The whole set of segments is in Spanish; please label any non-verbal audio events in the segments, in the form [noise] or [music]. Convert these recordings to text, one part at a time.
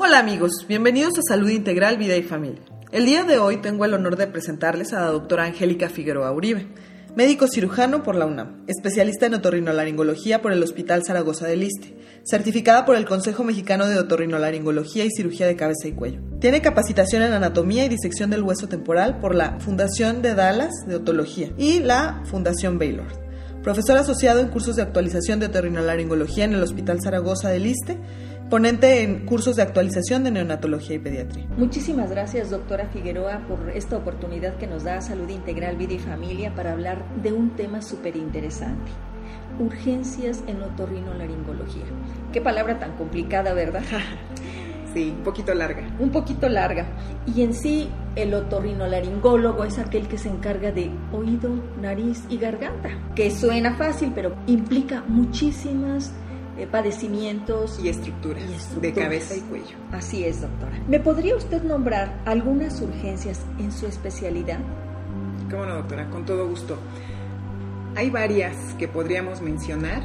Hola amigos, bienvenidos a Salud Integral, Vida y Familia. El día de hoy tengo el honor de presentarles a la doctora Angélica Figueroa Uribe, médico cirujano por la UNAM, especialista en otorrinolaringología por el Hospital Zaragoza del Liste, certificada por el Consejo Mexicano de Otorrinolaringología y Cirugía de Cabeza y Cuello. Tiene capacitación en anatomía y disección del hueso temporal por la Fundación de Dallas de Otología y la Fundación Baylor profesor asociado en cursos de actualización de otorrinolaringología en el Hospital Zaragoza del Liste, ponente en cursos de actualización de neonatología y pediatría. Muchísimas gracias, doctora Figueroa, por esta oportunidad que nos da Salud Integral, Vida y Familia para hablar de un tema súper interesante. Urgencias en otorrinolaringología. Qué palabra tan complicada, ¿verdad? [laughs] Sí, un poquito larga. Un poquito larga. Y en sí, el otorrinolaringólogo es aquel que se encarga de oído, nariz y garganta, que suena fácil, pero implica muchísimas eh, padecimientos y estructuras, de cabeza y cuello. Así es, doctora. ¿Me podría usted nombrar algunas urgencias en su especialidad? Cómo no, doctora, con todo gusto. Hay varias que podríamos mencionar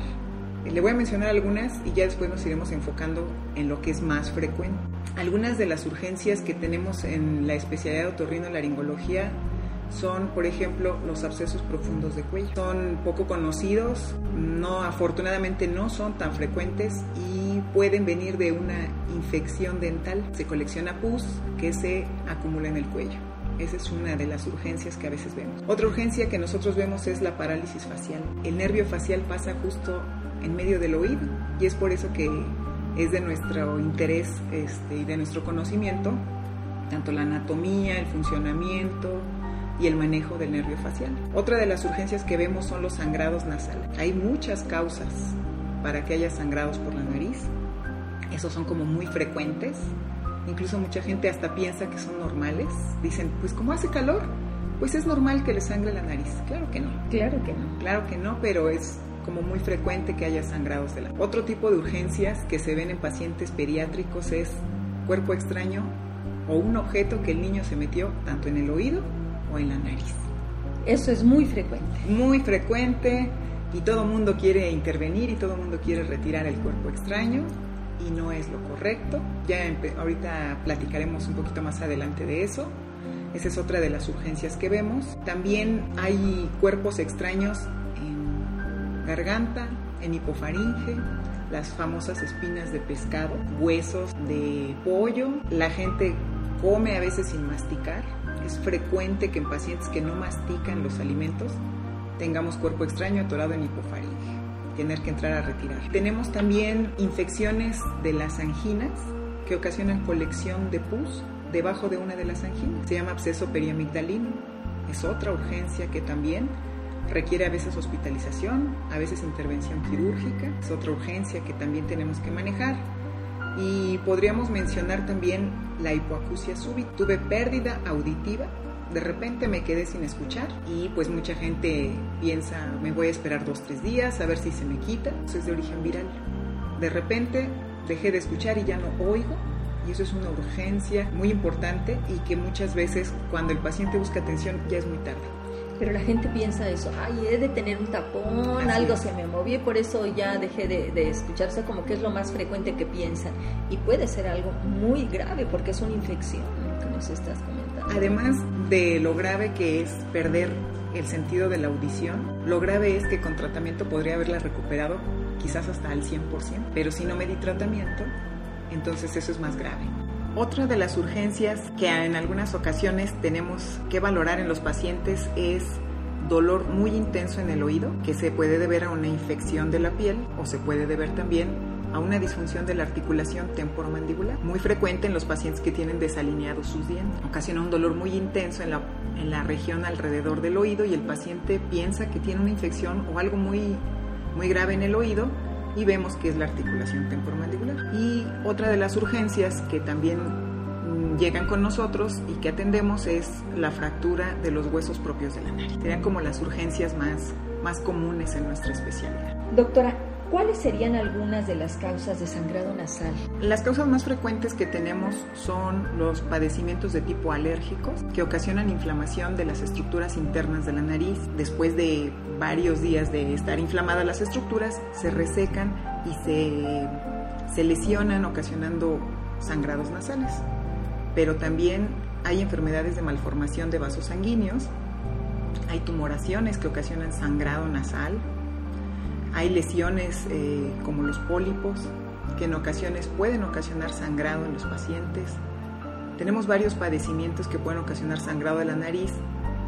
le voy a mencionar algunas y ya después nos iremos enfocando en lo que es más frecuente. Algunas de las urgencias que tenemos en la especialidad de otorrinolaringología son, por ejemplo, los abscesos profundos de cuello. Son poco conocidos, no afortunadamente no son tan frecuentes y pueden venir de una infección dental. Se colecciona pus que se acumula en el cuello. Esa es una de las urgencias que a veces vemos. Otra urgencia que nosotros vemos es la parálisis facial. El nervio facial pasa justo en medio del oído y es por eso que es de nuestro interés este, y de nuestro conocimiento tanto la anatomía, el funcionamiento y el manejo del nervio facial. Otra de las urgencias que vemos son los sangrados nasales. Hay muchas causas para que haya sangrados por la nariz. Esos son como muy frecuentes. Incluso mucha gente hasta piensa que son normales. Dicen, pues como hace calor, pues es normal que le sangre la nariz. Claro que no. Claro que no. Claro que no, pero es como muy frecuente que haya sangrados de la. Otro tipo de urgencias que se ven en pacientes pediátricos es cuerpo extraño o un objeto que el niño se metió tanto en el oído o en la nariz. Eso es muy frecuente. Muy frecuente y todo mundo quiere intervenir y todo mundo quiere retirar el cuerpo extraño y no es lo correcto. Ya ahorita platicaremos un poquito más adelante de eso. Esa es otra de las urgencias que vemos. También hay cuerpos extraños garganta, en hipofaringe, las famosas espinas de pescado, huesos de pollo. La gente come a veces sin masticar. Es frecuente que en pacientes que no mastican los alimentos tengamos cuerpo extraño atorado en hipofaringe, tener que entrar a retirar. Tenemos también infecciones de las anginas que ocasionan colección de pus debajo de una de las anginas. Se llama absceso periamigdalino. Es otra urgencia que también requiere a veces hospitalización, a veces intervención quirúrgica, es otra urgencia que también tenemos que manejar. Y podríamos mencionar también la hipoacusia súbita. Tuve pérdida auditiva, de repente me quedé sin escuchar y pues mucha gente piensa me voy a esperar dos, tres días a ver si se me quita. Eso es de origen viral. De repente dejé de escuchar y ya no oigo y eso es una urgencia muy importante y que muchas veces cuando el paciente busca atención ya es muy tarde pero la gente piensa eso, ay, he de tener un tapón, algo se me movió y por eso ya dejé de, de escucharse, como que es lo más frecuente que piensan. Y puede ser algo muy grave porque es una infección, como se estás comentando. Además de lo grave que es perder el sentido de la audición, lo grave es que con tratamiento podría haberla recuperado quizás hasta al 100%, pero si no me di tratamiento, entonces eso es más grave. Otra de las urgencias que en algunas ocasiones tenemos que valorar en los pacientes es dolor muy intenso en el oído, que se puede deber a una infección de la piel o se puede deber también a una disfunción de la articulación temporomandibular, muy frecuente en los pacientes que tienen desalineados sus dientes. Ocasiona un dolor muy intenso en la, en la región alrededor del oído y el paciente piensa que tiene una infección o algo muy, muy grave en el oído y vemos que es la articulación temporomandibular. Y otra de las urgencias que también mm, llegan con nosotros y que atendemos es la fractura de los huesos propios de la nariz. Serían como las urgencias más, más comunes en nuestra especialidad. Doctora, ¿Cuáles serían algunas de las causas de sangrado nasal? Las causas más frecuentes que tenemos son los padecimientos de tipo alérgicos que ocasionan inflamación de las estructuras internas de la nariz. Después de varios días de estar inflamadas las estructuras, se resecan y se, se lesionan ocasionando sangrados nasales. Pero también hay enfermedades de malformación de vasos sanguíneos, hay tumoraciones que ocasionan sangrado nasal, hay lesiones eh, como los pólipos que en ocasiones pueden ocasionar sangrado en los pacientes. Tenemos varios padecimientos que pueden ocasionar sangrado de la nariz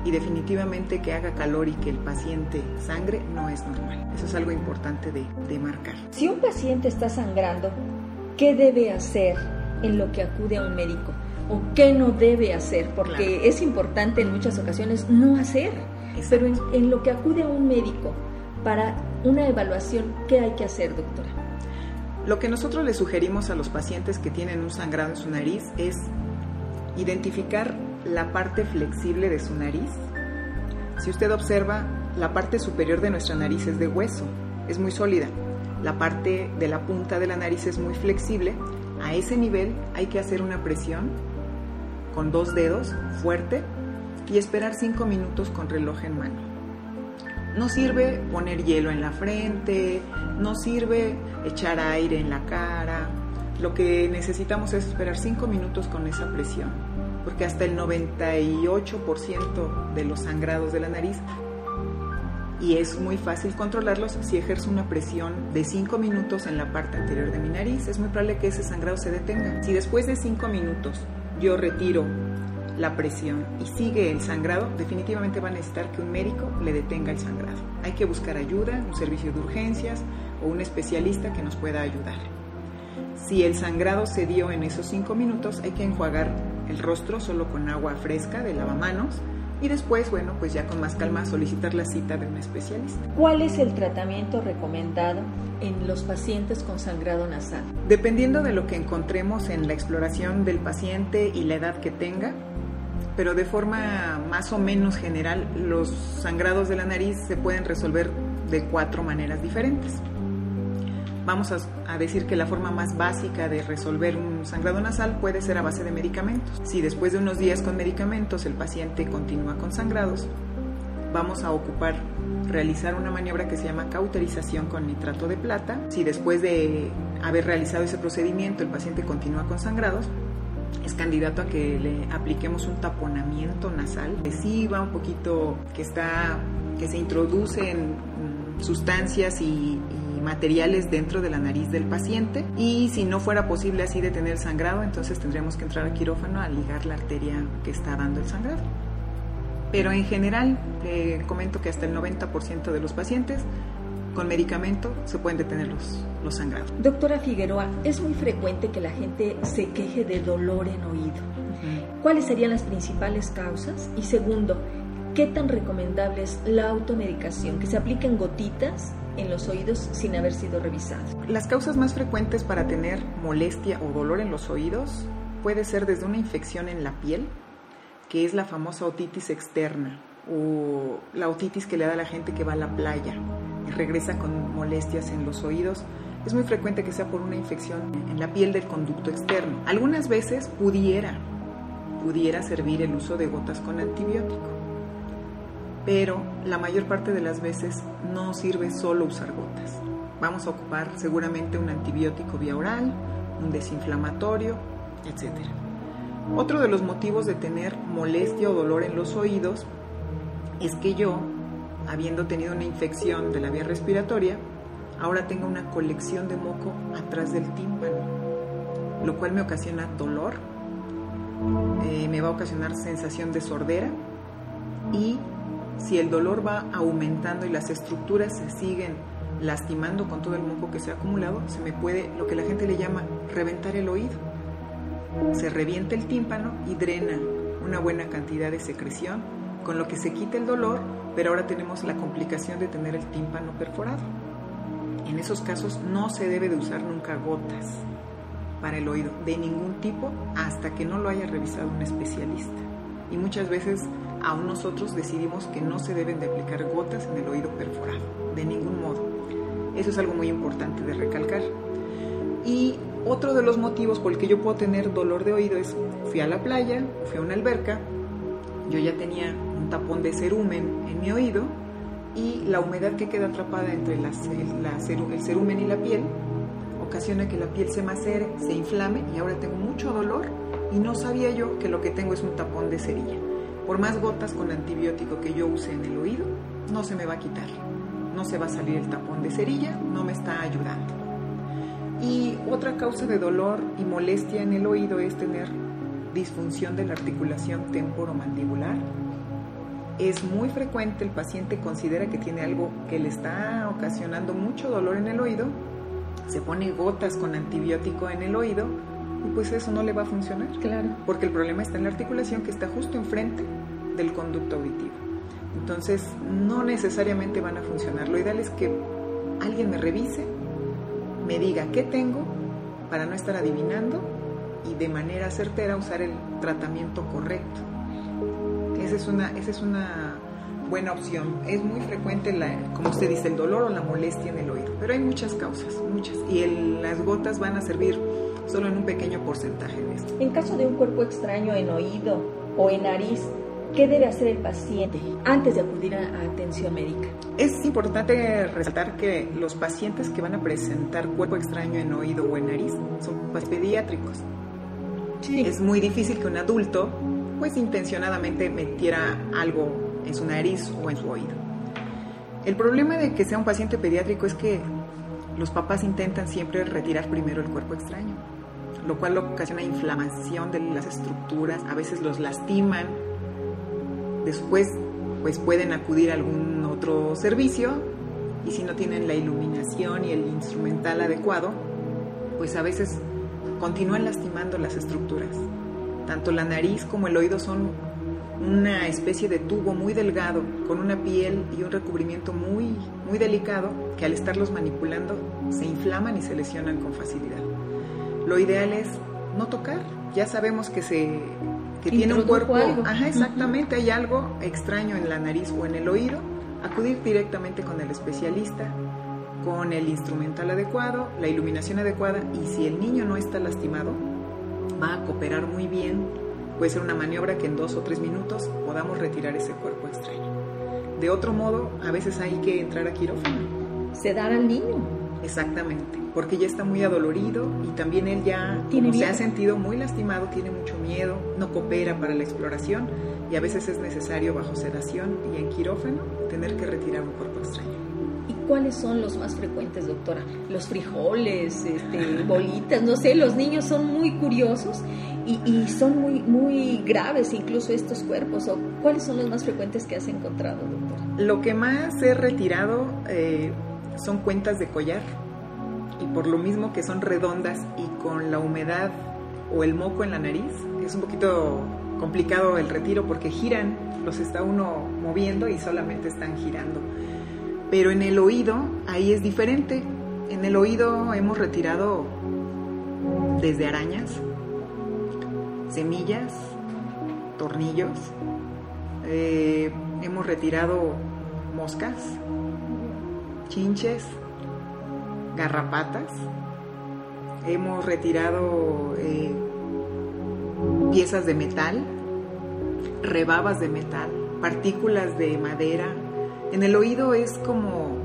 y definitivamente que haga calor y que el paciente sangre no es normal. Eso es algo importante de, de marcar. Si un paciente está sangrando, ¿qué debe hacer en lo que acude a un médico? ¿O qué no debe hacer? Porque es importante en muchas ocasiones no hacer. Pero en, en lo que acude a un médico para una evaluación, ¿qué hay que hacer, doctora? Lo que nosotros le sugerimos a los pacientes que tienen un sangrado en su nariz es identificar la parte flexible de su nariz. Si usted observa, la parte superior de nuestra nariz es de hueso, es muy sólida. La parte de la punta de la nariz es muy flexible. A ese nivel hay que hacer una presión con dos dedos fuerte y esperar cinco minutos con reloj en mano. No sirve poner hielo en la frente, no sirve echar aire en la cara. Lo que necesitamos es esperar cinco minutos con esa presión porque hasta el 98% de los sangrados de la nariz y es muy fácil controlarlos si ejerzo una presión de 5 minutos en la parte anterior de mi nariz, es muy probable que ese sangrado se detenga. Si después de 5 minutos yo retiro la presión y sigue el sangrado, definitivamente va a necesitar que un médico le detenga el sangrado. Hay que buscar ayuda, un servicio de urgencias o un especialista que nos pueda ayudar. Si el sangrado se dio en esos 5 minutos, hay que enjuagar el rostro solo con agua fresca de lavamanos y después, bueno, pues ya con más calma solicitar la cita de un especialista. ¿Cuál es el tratamiento recomendado en los pacientes con sangrado nasal? Dependiendo de lo que encontremos en la exploración del paciente y la edad que tenga, pero de forma más o menos general, los sangrados de la nariz se pueden resolver de cuatro maneras diferentes vamos a, decir que la forma más básica de resolver un sangrado nasal puede ser a base de medicamentos. Si después de unos días con medicamentos el paciente continúa con sangrados, vamos a ocupar realizar una maniobra que se llama cauterización con nitrato de plata. Si después de haber realizado ese procedimiento el paciente continúa con sangrados, es candidato a que le apliquemos un taponamiento nasal. va un poquito que está que se introducen mm, sustancias y materiales dentro de la nariz del paciente y si no fuera posible así detener sangrado, entonces tendríamos que entrar al quirófano a ligar la arteria que está dando el sangrado. Pero en general, comento que hasta el 90% de los pacientes con medicamento se pueden detener los, los sangrados. Doctora Figueroa, es muy frecuente que la gente se queje de dolor en oído. ¿Cuáles serían las principales causas? Y segundo, ¿qué tan recomendable es la automedicación? ¿Que se apliquen gotitas en los oídos sin haber sido revisados. Las causas más frecuentes para tener molestia o dolor en los oídos puede ser desde una infección en la piel, que es la famosa otitis externa, o la otitis que le da a la gente que va a la playa regresa con molestias en los oídos. Es muy frecuente que sea por una infección en la piel del conducto externo. Algunas veces pudiera, pudiera servir el uso de gotas con antibiótico pero la mayor parte de las veces no sirve solo usar gotas. Vamos a ocupar seguramente un antibiótico vía oral, un desinflamatorio, etc. Otro de los motivos de tener molestia o dolor en los oídos es que yo, habiendo tenido una infección de la vía respiratoria, ahora tengo una colección de moco atrás del tímpano, lo cual me ocasiona dolor, eh, me va a ocasionar sensación de sordera y si el dolor va aumentando y las estructuras se siguen lastimando con todo el moco que se ha acumulado, se me puede, lo que la gente le llama, reventar el oído. Se revienta el tímpano y drena una buena cantidad de secreción, con lo que se quita el dolor, pero ahora tenemos la complicación de tener el tímpano perforado. En esos casos no se debe de usar nunca gotas para el oído, de ningún tipo, hasta que no lo haya revisado un especialista. Y muchas veces aún nosotros decidimos que no se deben de aplicar gotas en el oído perforado, de ningún modo. Eso es algo muy importante de recalcar. Y otro de los motivos por el que yo puedo tener dolor de oído es, fui a la playa, fui a una alberca, yo ya tenía tapón de cerumen en mi oído y la humedad que queda atrapada entre el, cerumen y la piel ocasiona que la piel se macere, se inflame y ahora tengo mucho dolor y no sabía yo que lo que tengo es un tapón de cerilla. Por más gotas con antibiótico que yo use en el oído, no se me va a quitar. No se va a salir el tapón de cerilla, no me está ayudando. Y otra causa de dolor y molestia en el oído es tener disfunción de la articulación temporomandibular. Es muy frecuente, el paciente considera que tiene algo que le está ocasionando mucho dolor en el oído, se pone gotas con antibiótico en el oído y pues eso no le va a funcionar. Claro. Porque el problema está en la articulación que está justo enfrente del conducto auditivo. Entonces, no necesariamente van a funcionar. Lo ideal es que alguien me revise, me diga qué tengo para no estar adivinando y de manera certera usar el tratamiento correcto. Esa es una, esa es una buena opción. Es muy frecuente, la, como usted dice, el dolor o la molestia en el oído, pero hay muchas causas, muchas. Y el, las gotas van a servir solo en un pequeño porcentaje de esto. En caso de un cuerpo extraño en oído o en nariz, ¿qué debe hacer el paciente antes de acudir a, atención médica? Es importante resaltar que los pacientes que van a presentar cuerpo extraño en oído o en nariz son pediátricos. Sí. Es muy difícil que un adulto, pues intencionadamente metiera algo en su nariz o en su oído. El problema de que sea un paciente pediátrico es que los papás intentan siempre retirar primero el cuerpo extraño, lo cual ocasiona inflamación de las estructuras, a veces los lastiman, después pues pueden acudir a algún otro servicio y si no tienen la iluminación y el instrumental adecuado, pues a veces continúan lastimando las estructuras. Tanto la nariz como el oído son una especie de tubo muy delgado con una piel y un recubrimiento muy muy delicado que al estarlos manipulando se inflaman y se lesionan con facilidad. Lo ideal es no tocar. Ya sabemos que se que tiene un cuerpo, algo. ajá, exactamente, uh -huh. hay algo extraño en la nariz o en el oído, acudir directamente con el especialista, con el instrumental adecuado, la iluminación adecuada y si el niño no está lastimado, va a cooperar muy bien puede ser una maniobra que en dos o tres minutos podamos retirar ese cuerpo extraño. De otro modo, a veces hay que entrar a quirófano. Sedar al niño. Exactamente, porque ya está muy adolorido y también él ya ¿Tiene se ha sentido muy lastimado, tiene mucho miedo, no coopera para la exploración y a veces es necesario bajo sedación y en quirófano tener que retirar un cuerpo extraño. ¿Y cuáles son los más frecuentes, doctora? Los frijoles, este, bolitas, no sé, los niños son muy curiosos y, y, son muy, muy graves incluso estos cuerpos. ¿O ¿Cuáles son los más frecuentes que has encontrado, doctora? Lo que más he retirado eh, son cuentas de collar y por lo mismo que son redondas y con la humedad o el moco en la nariz, es un poquito complicado el retiro porque giran, los está uno moviendo y solamente están girando. Pero en el oído, ahí es diferente. En el oído hemos retirado desde arañas, semillas, tornillos, eh, hemos retirado moscas, chinches, garrapatas, hemos retirado eh, piezas de metal, rebabas de metal, partículas de madera. En el oído es como,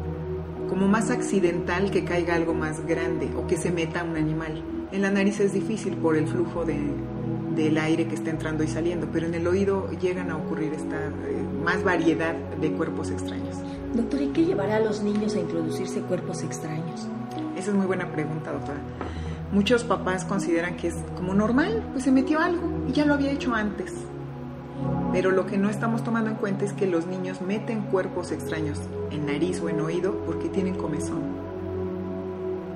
como más accidental que caiga algo más grande o que se meta un animal. En la nariz es difícil por el flujo de, del aire que está entrando y saliendo, pero en el oído llegan a ocurrir esta eh, más variedad de cuerpos extraños. Doctor, ¿y qué llevará a los niños a introducirse cuerpos extraños? Esa es muy buena pregunta, doctora. Muchos papás consideran que es como normal, pues se metió algo y ya lo había hecho antes. Pero lo que no estamos tomando en cuenta es que los niños meten cuerpos extraños en nariz o en oído porque tienen comezón.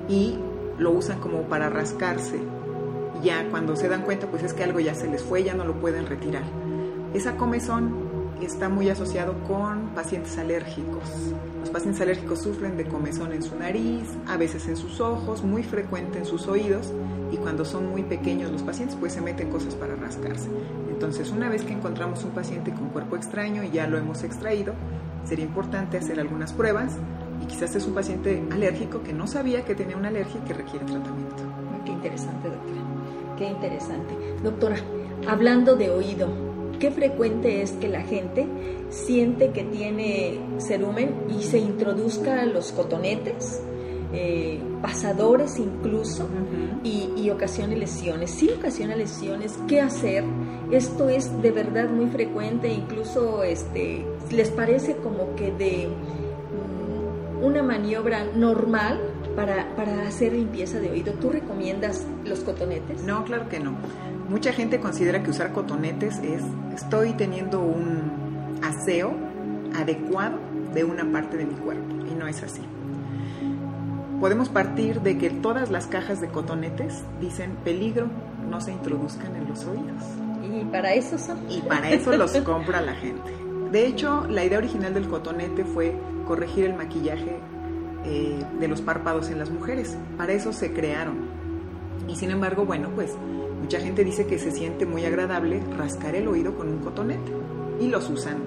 Y lo usan como para rascarse. Ya cuando se dan cuenta, pues es que algo ya se les fue, ya no lo pueden retirar. Esa comezón está muy asociado con pacientes alérgicos. Los pacientes alérgicos sufren de comezón en su nariz, a veces en sus ojos, muy frecuente en sus oídos y cuando son muy pequeños los pacientes pues se meten cosas para rascarse. Entonces una vez que encontramos un paciente con cuerpo extraño y ya lo hemos extraído, sería importante hacer algunas pruebas y quizás es un paciente alérgico que no sabía que tenía una alergia y que requiere tratamiento. Qué interesante, doctora. Qué interesante. Doctora, hablando de oído, qué frecuente es que la gente siente que tiene cerumen y se introduzca los cotonetes eh, pasadores incluso y, y, ocasione lesiones. Si ocasiona lesiones, ¿qué hacer? Esto es de verdad muy frecuente, incluso este, les parece como que de mm, una maniobra normal para, para hacer limpieza de oído. ¿Tú recomiendas los cotonetes? No, claro que no. Mucha gente considera que usar cotonetes es estoy teniendo un aseo adecuado de una parte de mi cuerpo y no es así. Podemos partir de que todas las cajas de cotonetes dicen peligro, no se introduzcan en los oídos. Y para eso son. Y para eso los [laughs] compra la gente. De hecho, la idea original del cotonete fue corregir el maquillaje eh, de los párpados en las mujeres. Para eso se crearon. Y sin embargo, bueno, pues Mucha gente dice que se siente muy agradable rascar el oído con un cotonete y los usan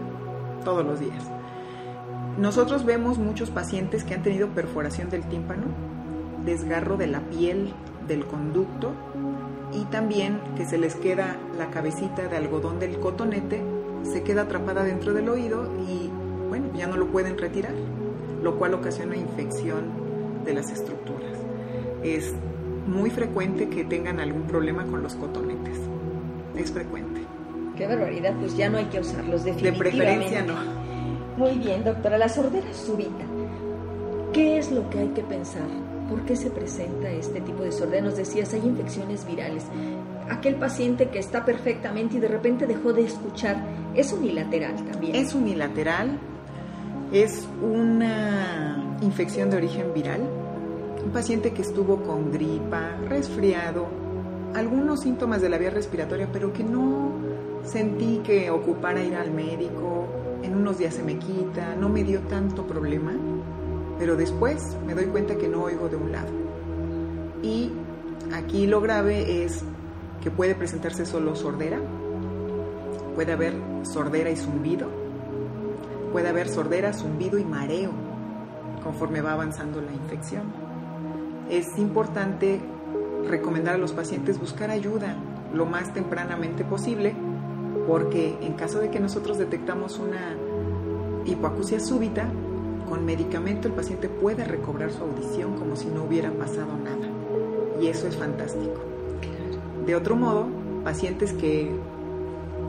todos los días. Nosotros vemos muchos pacientes que han tenido perforación del tímpano, desgarro de la piel del conducto y también que se les queda la cabecita de algodón del cotonete, se queda atrapada dentro del oído y bueno, ya no lo pueden retirar, lo cual ocasiona infección de las estructuras. Es muy frecuente que tengan algún problema con los cotonetes. Es frecuente. Qué barbaridad, pues ya no hay que usarlos definitivamente. De preferencia no. Muy bien, doctora, la sordera súbita. ¿Qué es lo que hay que pensar? ¿Por qué se presenta este tipo de sordera? Nos decías, hay infecciones virales. Aquel paciente que está perfectamente y de repente dejó de escuchar, ¿es unilateral también? Es unilateral, es una infección de origen viral un paciente que estuvo con gripa, resfriado, algunos síntomas de la vía respiratoria, pero que no sentí que ocupara ir al médico, en unos días se me quita, no me dio tanto problema, pero después me doy cuenta que no oigo de un lado. Y aquí lo grave es que puede presentarse solo sordera, puede haber sordera y zumbido, puede haber sordera, zumbido y mareo conforme va avanzando la infección es importante recomendar a los pacientes buscar ayuda lo más tempranamente posible, porque en caso de que nosotros detectamos una hipoacusia súbita, con medicamento el paciente puede recobrar su audición como si no hubiera pasado nada. Y eso es fantástico. De otro modo, pacientes que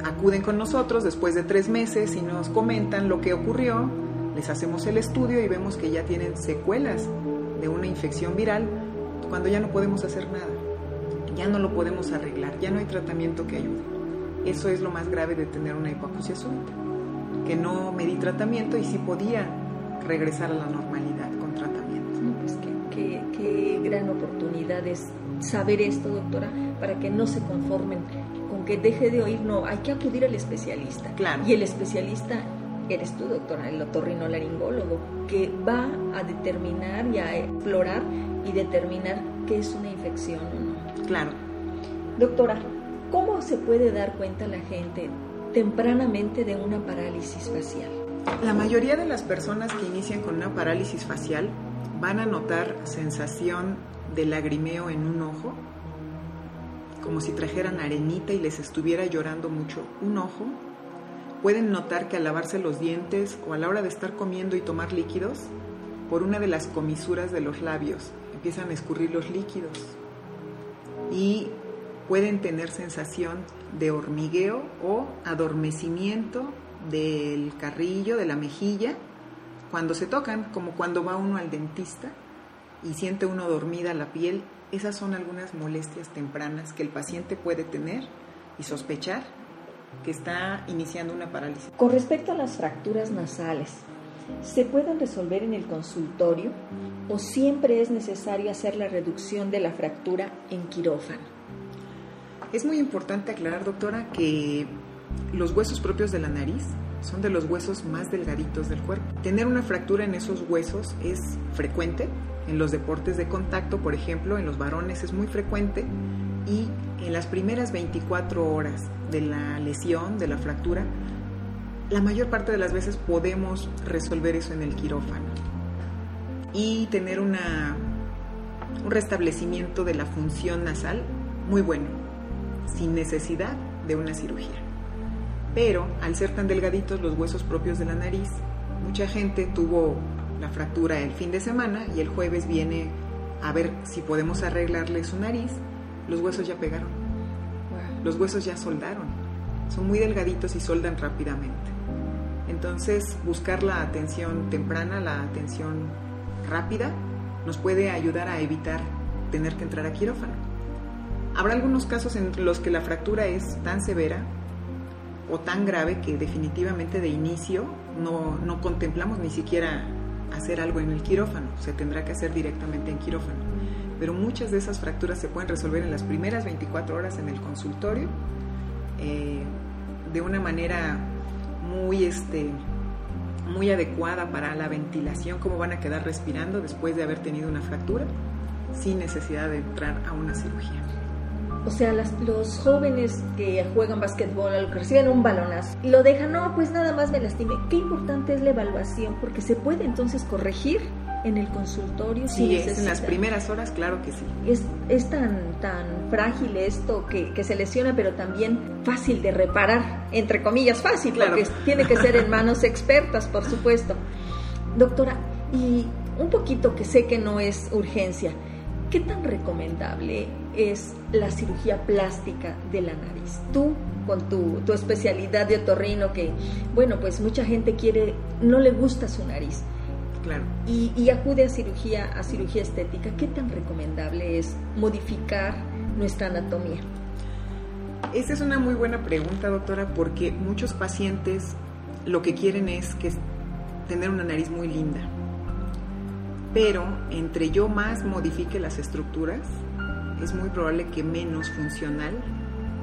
acuden con nosotros después de tres meses y nos comentan lo que ocurrió, les hacemos el estudio y vemos que ya tienen secuelas de una infección viral cuando ya no podemos hacer nada, ya no lo podemos arreglar, ya no hay tratamiento que ayude. Eso es lo más grave de tener una hipoacusia súbita, que no me di tratamiento y sí podía regresar a la normalidad con tratamiento. pues qué, qué gran oportunidad es saber esto, doctora, para que no se conformen con que deje de oír, no, hay que acudir al especialista. Claro. Y el especialista eres tú, doctora, el otorrinolaringólogo, que va a determinar y a explorar y determinar qué es una infección o no. Claro. Doctora, ¿cómo se puede dar cuenta la gente tempranamente de una parálisis facial? La mayoría de las personas que inician con una parálisis facial van a notar sensación de lagrimeo en un ojo, como si trajeran arenita y les estuviera llorando mucho un ojo, pueden notar que al lavarse los dientes o a la hora de estar comiendo y tomar líquidos, por una de las comisuras de los labios empiezan a escurrir los líquidos y pueden tener sensación de hormigueo o adormecimiento del carrillo, de la mejilla, cuando se tocan, como cuando va uno al dentista y siente uno dormida la piel. Esas son algunas molestias tempranas que el paciente puede tener y sospechar que está iniciando una parálisis. Con respecto a las fracturas nasales, ¿se pueden resolver en el consultorio o siempre es necesario hacer la reducción de la fractura en quirófano? Es muy importante aclarar, doctora, que los huesos propios de la nariz son de los huesos más delgaditos del cuerpo. Tener una fractura en esos huesos es frecuente. En los deportes de contacto, por ejemplo, en los varones es muy frecuente y en las primeras 24 horas de la lesión, de la fractura, la mayor parte de las veces podemos resolver eso en el quirófano y tener una, un restablecimiento de la función nasal muy bueno, sin necesidad de una cirugía. Pero al ser tan delgaditos los huesos propios de la nariz, mucha gente tuvo la fractura el fin de semana y el jueves viene a ver si podemos arreglarle su nariz, los huesos ya pegaron. Los huesos ya soldaron. Son muy delgaditos y soldan rápidamente. Entonces, buscar la atención temprana, la atención rápida, nos puede ayudar a evitar tener que entrar a quirófano. Habrá algunos casos en los que la fractura es tan severa o tan grave que definitivamente de inicio no, no contemplamos ni siquiera hacer algo en el quirófano, se tendrá que hacer directamente en quirófano. Pero muchas de esas fracturas se pueden resolver en las primeras 24 horas en el consultorio eh, de una manera muy, este, muy adecuada para la ventilación, cómo van a quedar respirando después de haber tenido una fractura, sin necesidad de entrar a una cirugía. O sea, los jóvenes que juegan básquetbol, que reciben un balonazo, y lo dejan, no, pues nada más me lastimé. Qué importante es la evaluación, porque se puede entonces corregir en el consultorio. Sí, es en las primeras horas, claro que sí. Es, es tan, tan frágil esto que, que, se lesiona, pero también fácil de reparar, entre comillas, fácil, claro. porque tiene que ser en manos expertas, por supuesto. Doctora, y un poquito que sé que no es urgencia, ¿qué tan recomendable es la cirugía plástica de la nariz? Tú, con tu, tu, especialidad de otorrino, que, bueno, pues mucha gente quiere, no le gusta su nariz. Claro. Y, y acude a cirugía, a cirugía estética. ¿Qué tan recomendable es modificar nuestra anatomía? Esa es una muy buena pregunta, doctora, porque muchos pacientes lo que quieren es que tener una nariz muy linda pero entre yo más modifique las estructuras, es muy probable que menos funcional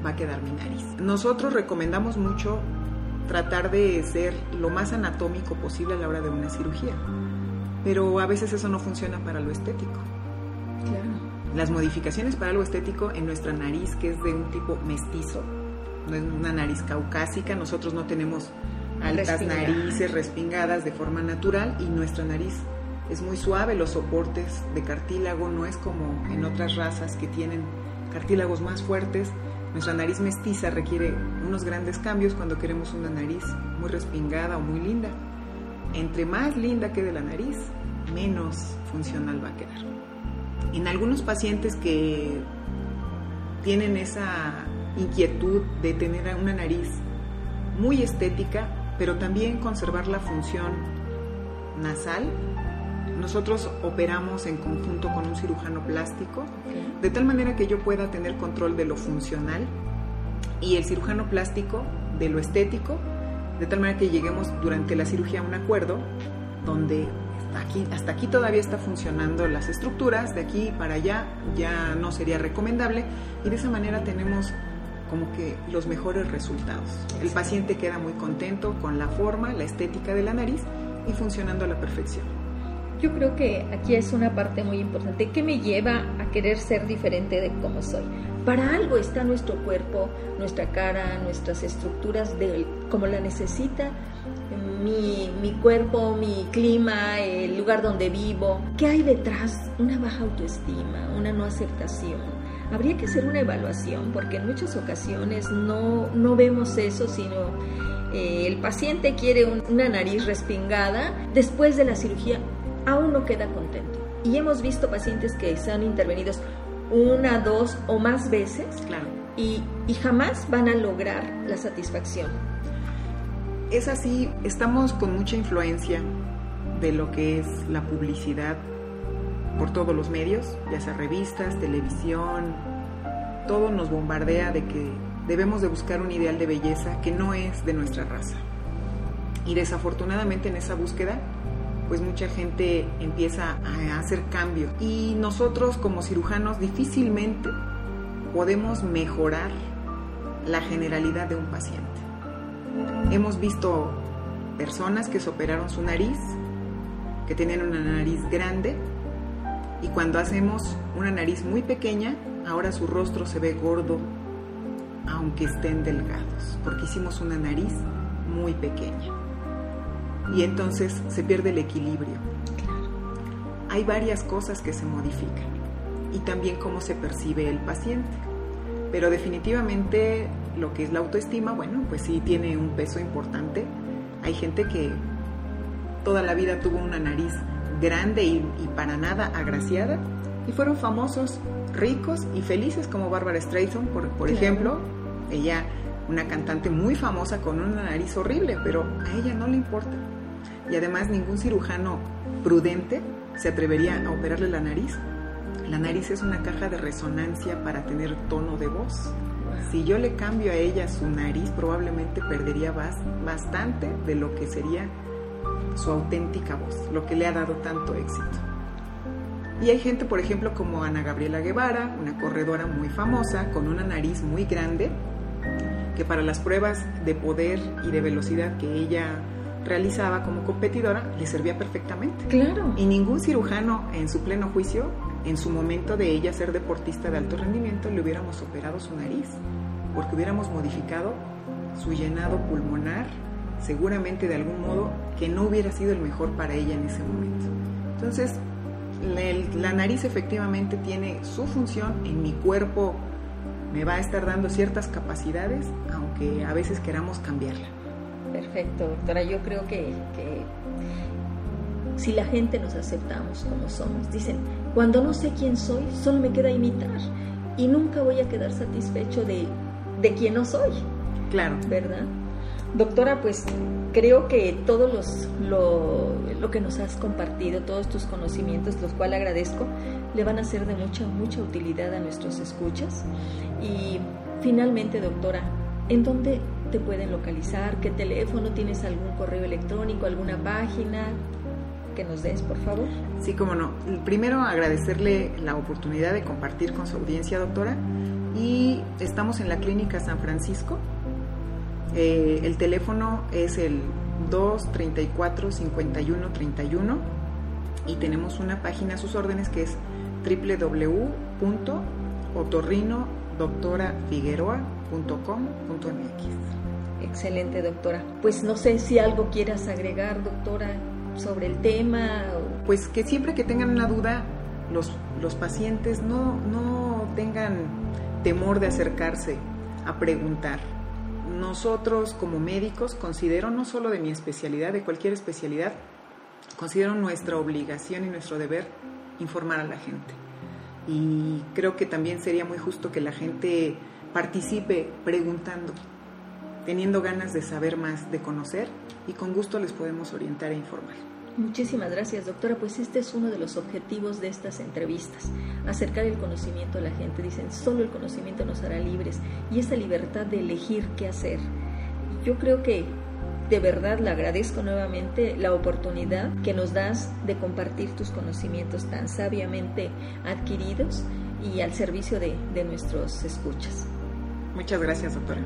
va a quedar mi nariz. Nosotros recomendamos mucho tratar de ser lo más anatómico posible a la hora de una cirugía, pero a veces eso no funciona para lo estético. Claro. Las modificaciones para lo estético en nuestra nariz, que es de un tipo mestizo, no es una nariz caucásica, nosotros no tenemos altas Respingada. narices respingadas de forma natural y nuestra nariz es muy suave, los soportes de cartílago no es como en otras razas que tienen cartílagos más fuertes. Nuestra nariz mestiza requiere unos grandes cambios cuando queremos una nariz muy respingada o muy linda. Entre más linda quede la nariz, menos funcional va a quedar. En algunos pacientes que tienen esa inquietud de tener una nariz muy estética, pero también conservar la función nasal, nosotros operamos en conjunto con un cirujano plástico, de tal manera que yo pueda tener control de lo funcional y el cirujano plástico de lo estético, de tal manera que lleguemos durante la cirugía a un acuerdo donde hasta aquí, hasta aquí todavía está funcionando las estructuras, de aquí para allá ya no sería recomendable y de esa manera tenemos como que los mejores resultados. El paciente queda muy contento con la forma, la estética de la nariz y funcionando a la perfección. Yo creo que aquí es una parte muy importante. ¿Qué me lleva a querer ser diferente de como soy? Para algo está nuestro cuerpo, nuestra cara, nuestras estructuras de como la necesita mi, mi cuerpo, mi clima, el lugar donde vivo. ¿Qué hay detrás? Una baja autoestima, una no aceptación. Habría que hacer una evaluación porque en muchas ocasiones no, no vemos eso, sino eh, el paciente quiere un, una nariz respingada. Después de la cirugía, aún no queda contento. Y hemos visto pacientes que se han intervenidos una, dos o más veces claro. y, y jamás van a lograr la satisfacción. Es así, estamos con mucha influencia de lo que es la publicidad por todos los medios, ya sea revistas, televisión, todo nos bombardea de que debemos de buscar un ideal de belleza que no es de nuestra raza. Y desafortunadamente en esa búsqueda pues mucha gente empieza a hacer cambio. Y nosotros como cirujanos difícilmente podemos mejorar la generalidad de un paciente. Hemos visto personas que se operaron su nariz, que tenían una nariz grande, y cuando hacemos una nariz muy pequeña, ahora su rostro se ve gordo, aunque estén delgados, porque hicimos una nariz muy pequeña y entonces se pierde el equilibrio. Hay varias cosas que se modifican y también cómo se percibe el paciente. Pero definitivamente lo que es la autoestima, bueno, pues sí tiene un peso importante. Hay gente que toda la vida tuvo una nariz grande y, para nada agraciada y fueron famosos, ricos y felices como Barbara Streisand, por, por ejemplo. Ella, una cantante muy famosa con una nariz horrible, pero a ella no le importa. Y además ningún cirujano prudente se atrevería a operarle la nariz. La nariz es una caja de resonancia para tener tono de voz. Si yo le cambio a ella su nariz, probablemente perdería bastante de lo que sería su auténtica voz, lo que le ha dado tanto éxito. Y hay gente, por ejemplo, como Ana Gabriela Guevara, una corredora muy famosa, con una nariz muy grande, que para las pruebas de poder y de velocidad que ella realizaba como competidora le servía perfectamente. Claro. Y ningún cirujano en su pleno juicio, en su momento de ella ser deportista de alto rendimiento, le hubiéramos operado su nariz, porque hubiéramos modificado su llenado pulmonar, seguramente de algún modo que no hubiera sido el mejor para ella en ese momento. Entonces, la, nariz efectivamente tiene su función en mi cuerpo, me va a estar dando ciertas capacidades, aunque a veces queramos cambiarla. Perfecto, doctora. Yo creo que, si la gente nos aceptamos como somos, dicen, cuando no sé quién soy, solo me queda imitar y nunca voy a quedar satisfecho de, de quién no soy. Claro. ¿Verdad? Doctora, pues creo que todo los, lo, lo, que nos has compartido, todos tus conocimientos, los cuales agradezco, le van a ser de mucha, mucha utilidad a nuestros escuchas. Y finalmente, doctora, ¿en dónde te pueden localizar? ¿Qué teléfono? ¿Tienes algún correo electrónico, alguna página? Que nos des, por favor. Sí, cómo no. Primero, agradecerle la oportunidad de compartir con su audiencia, doctora. Y estamos en la Clínica San Francisco. Eh, el teléfono es el 234-5131 y tenemos una página a sus órdenes que es www.otorrinodoctorafigueroa.com.mx. Excelente, doctora. Pues no sé si algo quieras agregar, doctora, sobre el tema. Pues que siempre que tengan una duda, los, los pacientes no, no tengan temor de acercarse a preguntar. Nosotros como médicos considero no solo de mi especialidad, de cualquier especialidad, considero nuestra obligación y nuestro deber informar a la gente. Y creo que también sería muy justo que la gente participe preguntando, teniendo ganas de saber más, de conocer y con gusto les podemos orientar e informar. Muchísimas gracias, doctora. Pues este es uno de los objetivos de estas entrevistas, acercar el conocimiento a la gente. Dicen, solo el conocimiento nos hará libres y esa libertad de elegir qué hacer. Yo creo que de verdad le agradezco nuevamente la oportunidad que nos das de compartir tus conocimientos tan sabiamente adquiridos y al servicio de, de nuestros escuchas. Muchas gracias, doctora.